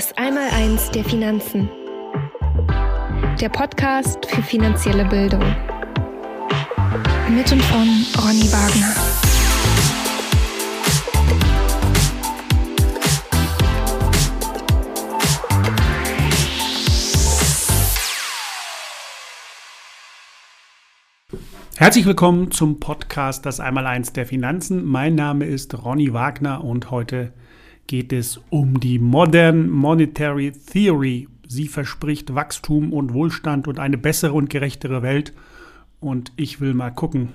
Das Einmaleins der Finanzen. Der Podcast für finanzielle Bildung. Mit und von Ronny Wagner. Herzlich willkommen zum Podcast Das Einmaleins der Finanzen. Mein Name ist Ronny Wagner und heute geht es um die Modern Monetary Theory. Sie verspricht Wachstum und Wohlstand und eine bessere und gerechtere Welt. Und ich will mal gucken,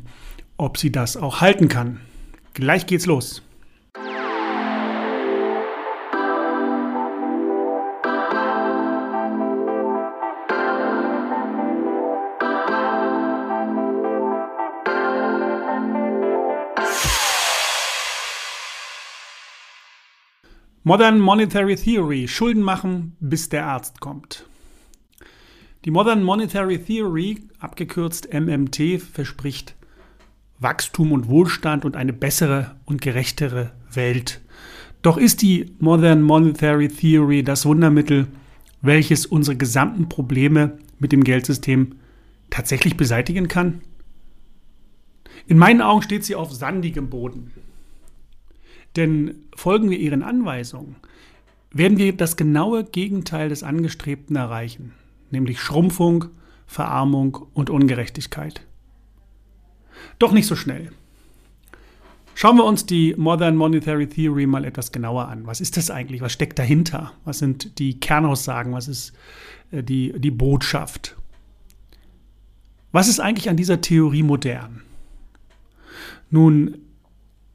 ob sie das auch halten kann. Gleich geht's los. Modern Monetary Theory, Schulden machen, bis der Arzt kommt. Die Modern Monetary Theory, abgekürzt MMT, verspricht Wachstum und Wohlstand und eine bessere und gerechtere Welt. Doch ist die Modern Monetary Theory das Wundermittel, welches unsere gesamten Probleme mit dem Geldsystem tatsächlich beseitigen kann? In meinen Augen steht sie auf sandigem Boden. Denn folgen wir ihren Anweisungen, werden wir das genaue Gegenteil des Angestrebten erreichen, nämlich Schrumpfung, Verarmung und Ungerechtigkeit. Doch nicht so schnell. Schauen wir uns die Modern Monetary Theory mal etwas genauer an. Was ist das eigentlich? Was steckt dahinter? Was sind die Kernaussagen? Was ist äh, die, die Botschaft? Was ist eigentlich an dieser Theorie modern? Nun,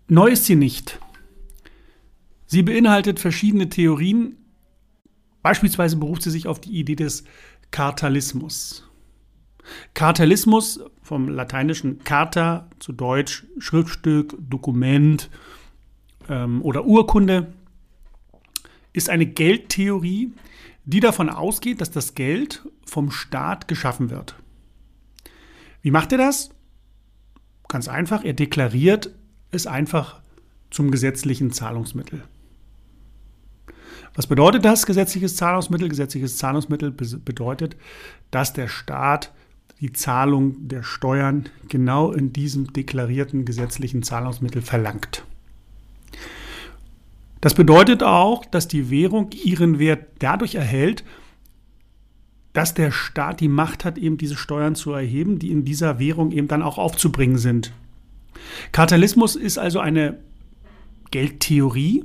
neu ist sie nicht. Sie beinhaltet verschiedene Theorien. Beispielsweise beruft sie sich auf die Idee des Kartalismus. Kartalismus vom lateinischen Carta zu Deutsch Schriftstück, Dokument ähm, oder Urkunde ist eine Geldtheorie, die davon ausgeht, dass das Geld vom Staat geschaffen wird. Wie macht er das? Ganz einfach, er deklariert es einfach zum gesetzlichen Zahlungsmittel. Was bedeutet das, gesetzliches Zahlungsmittel? Gesetzliches Zahlungsmittel bedeutet, dass der Staat die Zahlung der Steuern genau in diesem deklarierten gesetzlichen Zahlungsmittel verlangt. Das bedeutet auch, dass die Währung ihren Wert dadurch erhält, dass der Staat die Macht hat, eben diese Steuern zu erheben, die in dieser Währung eben dann auch aufzubringen sind. Kartellismus ist also eine Geldtheorie,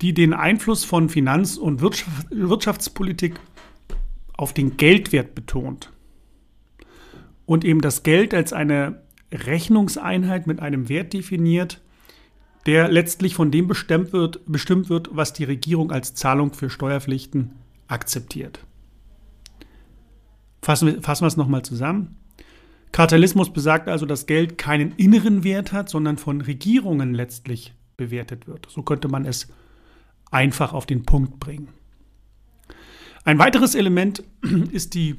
die den Einfluss von Finanz- und Wirtschaftspolitik auf den Geldwert betont und eben das Geld als eine Rechnungseinheit mit einem Wert definiert, der letztlich von dem bestimmt wird, bestimmt wird, was die Regierung als Zahlung für Steuerpflichten akzeptiert. Fassen wir, fassen wir es nochmal zusammen. Kartellismus besagt also, dass Geld keinen inneren Wert hat, sondern von Regierungen letztlich bewertet wird. So könnte man es einfach auf den Punkt bringen. Ein weiteres Element ist die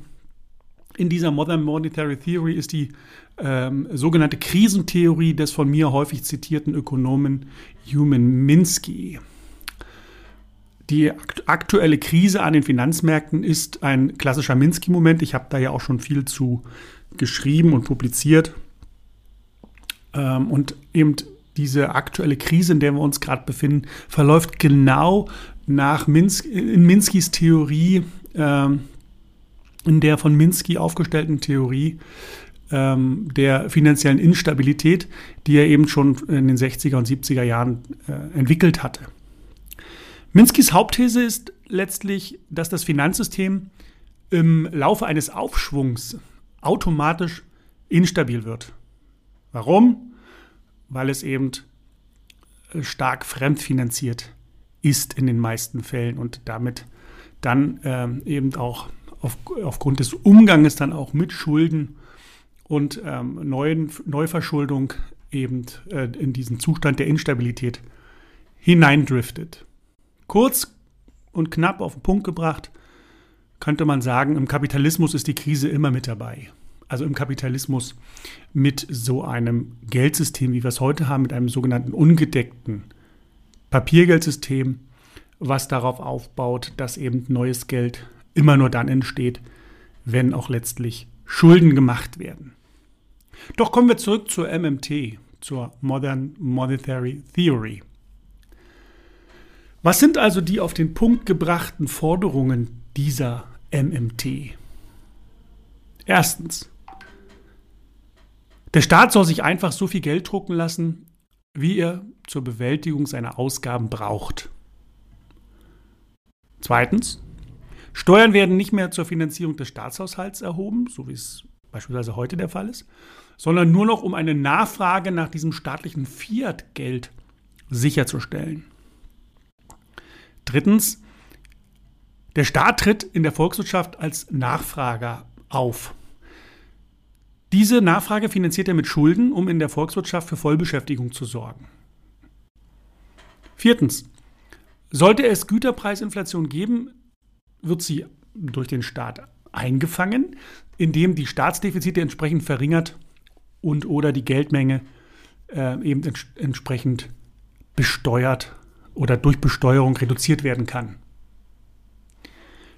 in dieser Modern Monetary Theory ist die ähm, sogenannte Krisentheorie des von mir häufig zitierten Ökonomen Human Minsky. Die aktuelle Krise an den Finanzmärkten ist ein klassischer Minsky-Moment. Ich habe da ja auch schon viel zu geschrieben und publiziert. Ähm, und eben diese aktuelle Krise, in der wir uns gerade befinden, verläuft genau nach Minsk, in Minskys Theorie, ähm, in der von Minsky aufgestellten Theorie ähm, der finanziellen Instabilität, die er eben schon in den 60er und 70er Jahren äh, entwickelt hatte. Minskys Hauptthese ist letztlich, dass das Finanzsystem im Laufe eines Aufschwungs automatisch instabil wird. Warum? Weil es eben äh, stark fremdfinanziert ist in den meisten Fällen und damit dann ähm, eben auch auf, aufgrund des Umganges dann auch mit Schulden und ähm, neuen, Neuverschuldung eben äh, in diesen Zustand der Instabilität hineindriftet. Kurz und knapp auf den Punkt gebracht, könnte man sagen, im Kapitalismus ist die Krise immer mit dabei also im Kapitalismus, mit so einem Geldsystem, wie wir es heute haben, mit einem sogenannten ungedeckten Papiergeldsystem, was darauf aufbaut, dass eben neues Geld immer nur dann entsteht, wenn auch letztlich Schulden gemacht werden. Doch kommen wir zurück zur MMT, zur Modern Monetary Theory. Was sind also die auf den Punkt gebrachten Forderungen dieser MMT? Erstens, der Staat soll sich einfach so viel Geld drucken lassen, wie er zur Bewältigung seiner Ausgaben braucht. Zweitens, Steuern werden nicht mehr zur Finanzierung des Staatshaushalts erhoben, so wie es beispielsweise heute der Fall ist, sondern nur noch um eine Nachfrage nach diesem staatlichen Fiat-Geld sicherzustellen. Drittens, der Staat tritt in der Volkswirtschaft als Nachfrager auf. Diese Nachfrage finanziert er mit Schulden, um in der Volkswirtschaft für Vollbeschäftigung zu sorgen. Viertens. Sollte es Güterpreisinflation geben, wird sie durch den Staat eingefangen, indem die Staatsdefizite entsprechend verringert und oder die Geldmenge äh, eben ents entsprechend besteuert oder durch Besteuerung reduziert werden kann.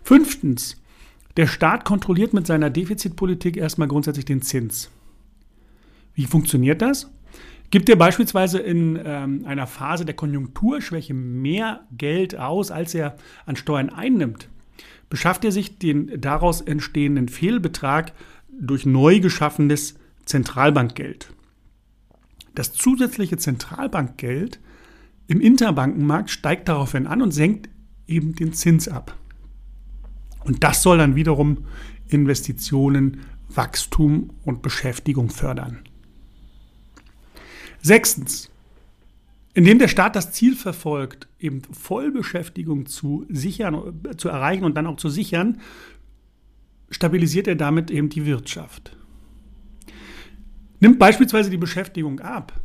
Fünftens. Der Staat kontrolliert mit seiner Defizitpolitik erstmal grundsätzlich den Zins. Wie funktioniert das? Gibt er beispielsweise in ähm, einer Phase der Konjunkturschwäche mehr Geld aus, als er an Steuern einnimmt, beschafft er sich den daraus entstehenden Fehlbetrag durch neu geschaffenes Zentralbankgeld. Das zusätzliche Zentralbankgeld im Interbankenmarkt steigt daraufhin an und senkt eben den Zins ab. Und das soll dann wiederum Investitionen, Wachstum und Beschäftigung fördern. Sechstens, indem der Staat das Ziel verfolgt, eben Vollbeschäftigung zu sichern, zu erreichen und dann auch zu sichern, stabilisiert er damit eben die Wirtschaft. Nimmt beispielsweise die Beschäftigung ab,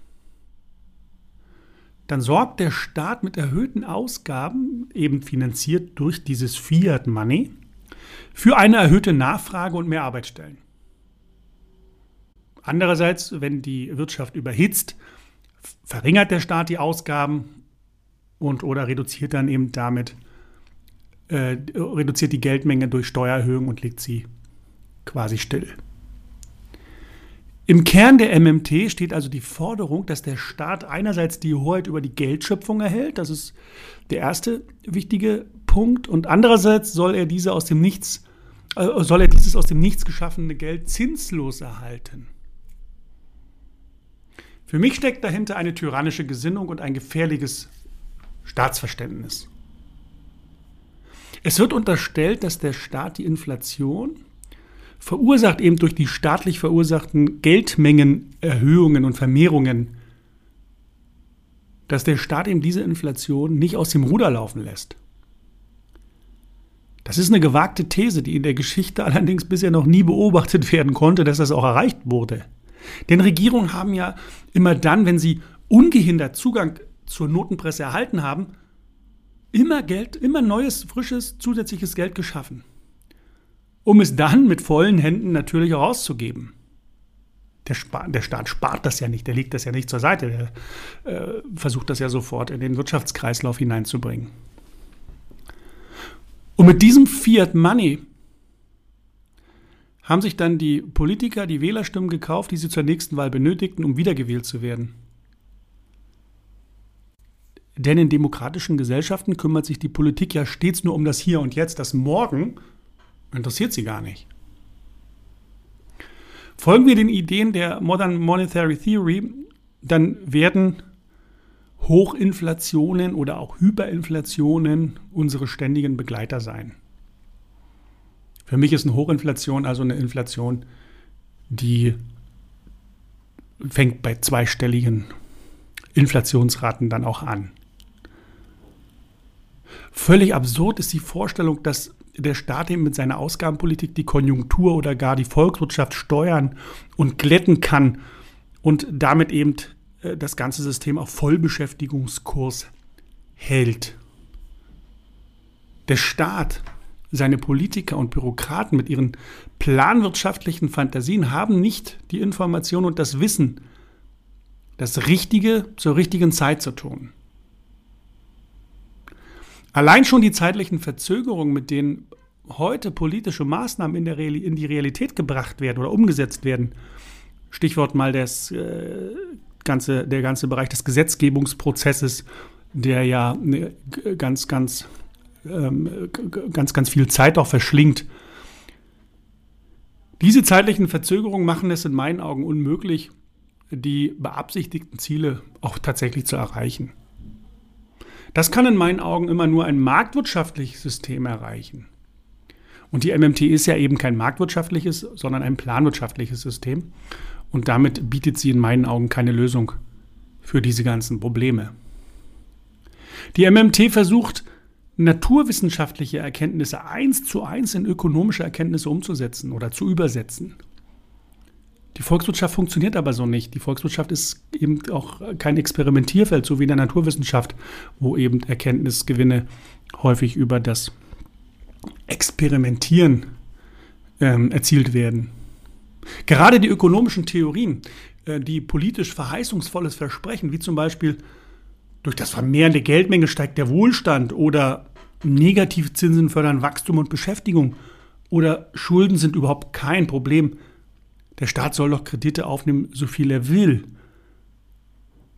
dann sorgt der Staat mit erhöhten Ausgaben, eben finanziert durch dieses Fiat Money, für eine erhöhte Nachfrage und mehr Arbeitsstellen. Andererseits, wenn die Wirtschaft überhitzt, verringert der Staat die Ausgaben und oder reduziert dann eben damit äh, reduziert die Geldmenge durch Steuererhöhungen und legt sie quasi still. Im Kern der MMT steht also die Forderung, dass der Staat einerseits die Hoheit über die Geldschöpfung erhält, das ist der erste wichtige Punkt, und andererseits soll er diese aus dem Nichts, äh, soll er dieses aus dem Nichts geschaffene Geld zinslos erhalten. Für mich steckt dahinter eine tyrannische Gesinnung und ein gefährliches Staatsverständnis. Es wird unterstellt, dass der Staat die Inflation verursacht eben durch die staatlich verursachten Geldmengenerhöhungen und Vermehrungen, dass der Staat eben diese Inflation nicht aus dem Ruder laufen lässt. Das ist eine gewagte These, die in der Geschichte allerdings bisher noch nie beobachtet werden konnte, dass das auch erreicht wurde. Denn Regierungen haben ja immer dann, wenn sie ungehindert Zugang zur Notenpresse erhalten haben, immer Geld, immer neues, frisches, zusätzliches Geld geschaffen, um es dann mit vollen Händen natürlich auch auszugeben. Der, der, Staat spart das ja nicht, der legt das ja nicht zur Seite, der äh, versucht das ja sofort in den Wirtschaftskreislauf hineinzubringen. Und mit diesem Fiat Money haben sich dann die Politiker die Wählerstimmen gekauft, die sie zur nächsten Wahl benötigten, um wiedergewählt zu werden. Denn in demokratischen Gesellschaften kümmert sich die Politik ja stets nur um das Hier und Jetzt. Das Morgen interessiert sie gar nicht. Folgen wir den Ideen der Modern Monetary Theory, dann werden Hochinflationen oder auch Hyperinflationen unsere ständigen Begleiter sein. Für mich ist eine Hochinflation also eine Inflation, die fängt bei zweistelligen Inflationsraten dann auch an. Völlig absurd ist die Vorstellung, dass der Staat eben mit seiner Ausgabenpolitik die Konjunktur oder gar die Volkswirtschaft steuern und glätten kann und damit eben äh, das ganze System auf Vollbeschäftigungskurs hält. Der Staat seine Politiker und Bürokraten mit ihren planwirtschaftlichen Fantasien haben nicht die Information und das Wissen, das Richtige zur richtigen Zeit zu tun. Allein schon die zeitlichen Verzögerungen, mit denen heute politische Maßnahmen in, der in die Realität gebracht werden oder umgesetzt werden, Stichwort mal das, äh, ganze, der ganze Bereich des Gesetzgebungsprozesses, der ja ne, ganz, ganz, ähm, ganz, ganz viel Zeit auch verschlingt. Diese zeitlichen Verzögerungen machen es in meinen Augen unmöglich, die beabsichtigten Ziele auch tatsächlich zu erreichen. Das kann in meinen Augen immer nur ein marktwirtschaftliches System erreichen. Und die MMT ist ja eben kein marktwirtschaftliches, sondern ein planwirtschaftliches System. Und damit bietet sie in meinen Augen keine Lösung für diese ganzen Probleme. Die MMT versucht, naturwissenschaftliche Erkenntnisse eins zu eins in ökonomische Erkenntnisse umzusetzen oder zu übersetzen. Die Volkswirtschaft funktioniert aber so nicht. Die Volkswirtschaft ist eben auch kein Experimentierfeld, so wie in der Naturwissenschaft, wo eben Erkenntnisgewinne häufig über das Experimentieren ähm, erzielt werden. Gerade die ökonomischen Theorien, äh, die politisch verheißungsvolles versprechen, wie zum Beispiel durch das Vermehren der Geldmenge steigt der Wohlstand oder Negativzinsen fördern Wachstum und Beschäftigung oder Schulden sind überhaupt kein Problem. Der Staat soll doch Kredite aufnehmen, so viel er will.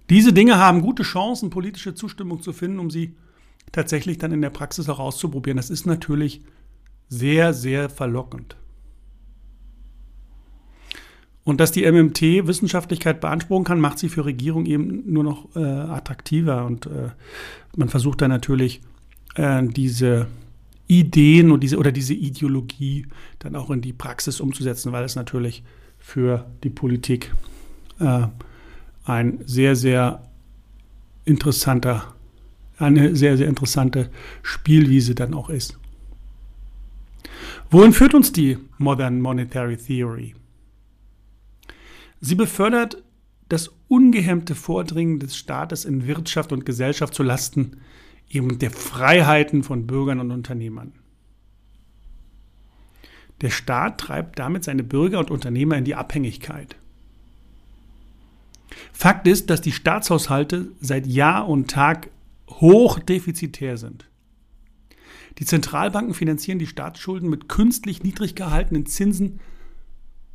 Diese Dinge haben gute Chancen, politische Zustimmung zu finden, um sie tatsächlich dann in der Praxis auch auszuprobieren. Das ist natürlich sehr, sehr verlockend. Und dass die MMT Wissenschaftlichkeit beanspruchen kann, macht sie für Regierung eben nur noch äh, attraktiver. Und äh, man versucht dann natürlich äh, diese Ideen und diese, oder diese Ideologie dann auch in die Praxis umzusetzen, weil es natürlich für die Politik äh, ein sehr, sehr interessanter, eine sehr, sehr interessante Spielwiese dann auch ist. Wohin führt uns die Modern Monetary Theory? Sie befördert das ungehemmte Vordringen des Staates in Wirtschaft und Gesellschaft zu Lasten eben der Freiheiten von Bürgern und Unternehmern. Der Staat treibt damit seine Bürger und Unternehmer in die Abhängigkeit. Fakt ist, dass die Staatshaushalte seit Jahr und Tag hochdefizitär sind. Die Zentralbanken finanzieren die Staatsschulden mit künstlich niedrig gehaltenen Zinsen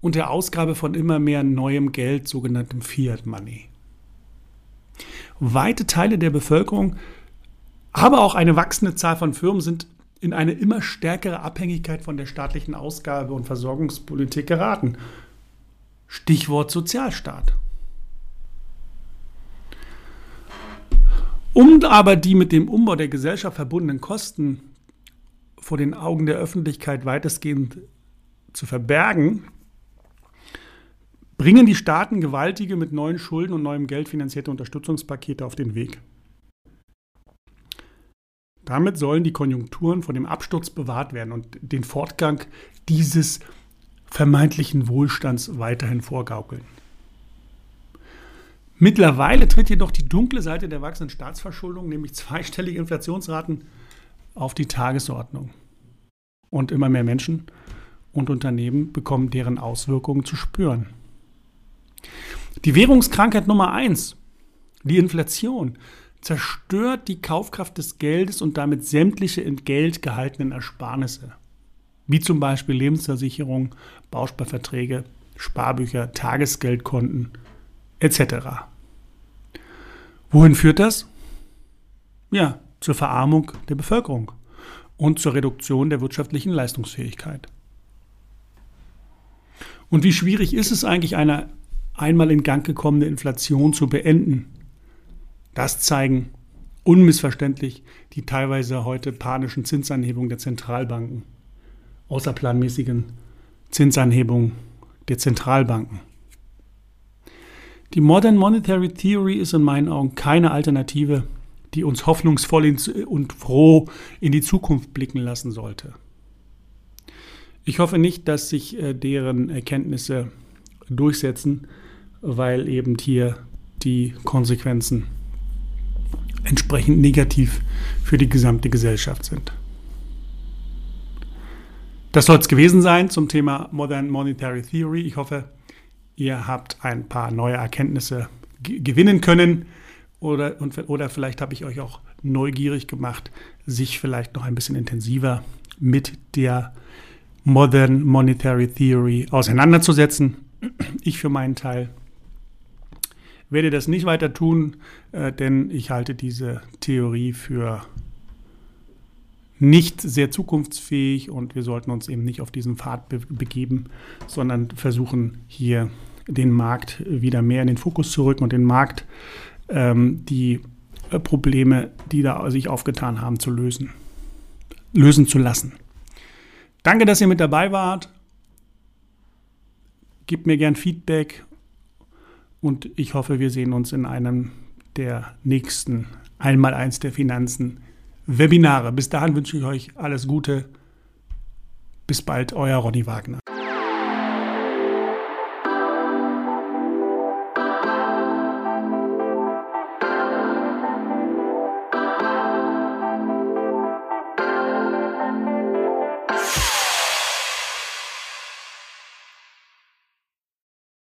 und der Ausgabe von immer mehr neuem Geld, sogenanntem Fiat Money. Weite Teile der Bevölkerung, aber auch eine wachsende Zahl von Firmen sind in eine immer stärkere Abhängigkeit von der staatlichen Ausgabe- und Versorgungspolitik geraten. Stichwort Sozialstaat. Um aber die mit dem Umbau der Gesellschaft verbundenen Kosten vor den Augen der Öffentlichkeit weitestgehend zu verbergen, bringen die Staaten gewaltige mit neuen Schulden und neuem Geld finanzierte Unterstützungspakete auf den Weg. Damit sollen die Konjunkturen vor dem Absturz bewahrt werden und den Fortgang dieses vermeintlichen Wohlstands weiterhin vorgaukeln. Mittlerweile tritt jedoch die dunkle Seite der wachsenden Staatsverschuldung, nämlich zweistellige Inflationsraten, auf die Tagesordnung. Und immer mehr Menschen und Unternehmen bekommen deren Auswirkungen zu spüren. Die Währungskrankheit Nummer eins, die Inflation, zerstört die Kaufkraft des Geldes und damit sämtliche in Geld gehaltenen Ersparnisse, wie zum Beispiel Lebensversicherung, Bausparverträge, Sparbücher, Tagesgeldkonten etc. Wohin führt das? Ja, zur Verarmung der Bevölkerung und zur Reduktion der wirtschaftlichen Leistungsfähigkeit. Und wie schwierig ist es eigentlich, eine einmal in Gang gekommene Inflation zu beenden. Das zeigen unmissverständlich die teilweise heute panischen Zinsanhebungen der Zentralbanken, außerplanmäßigen Zinsanhebungen der Zentralbanken. Die Modern Monetary Theory ist in meinen Augen keine Alternative, die uns hoffnungsvoll und froh in die Zukunft blicken lassen sollte. Ich hoffe nicht, dass sich äh, deren Erkenntnisse durchsetzen, weil eben hier die Konsequenzen entsprechend negativ für die gesamte Gesellschaft sind. Das soll es gewesen sein zum Thema Modern Monetary Theory. Ich hoffe, ihr habt ein paar neue Erkenntnisse gewinnen können oder, und, oder vielleicht habe ich euch auch neugierig gemacht, sich vielleicht noch ein bisschen intensiver mit der Modern Monetary Theory auseinanderzusetzen. Ich für meinen Teil werde das nicht weiter tun, äh, denn ich halte diese Theorie für nicht sehr zukunftsfähig und wir sollten uns eben nicht auf diesen Pfad be begeben, sondern versuchen hier den Markt wieder mehr in den Fokus zu rücken und den Markt ähm, die äh, Probleme, die da sich aufgetan haben, zu lösen, lösen zu lassen. Danke, dass ihr mit dabei wart. Gebt mir gern Feedback und ich hoffe, wir sehen uns in einem der nächsten Einmaleins der Finanzen Webinare. Bis dahin wünsche ich euch alles Gute. Bis bald, euer Ronny Wagner.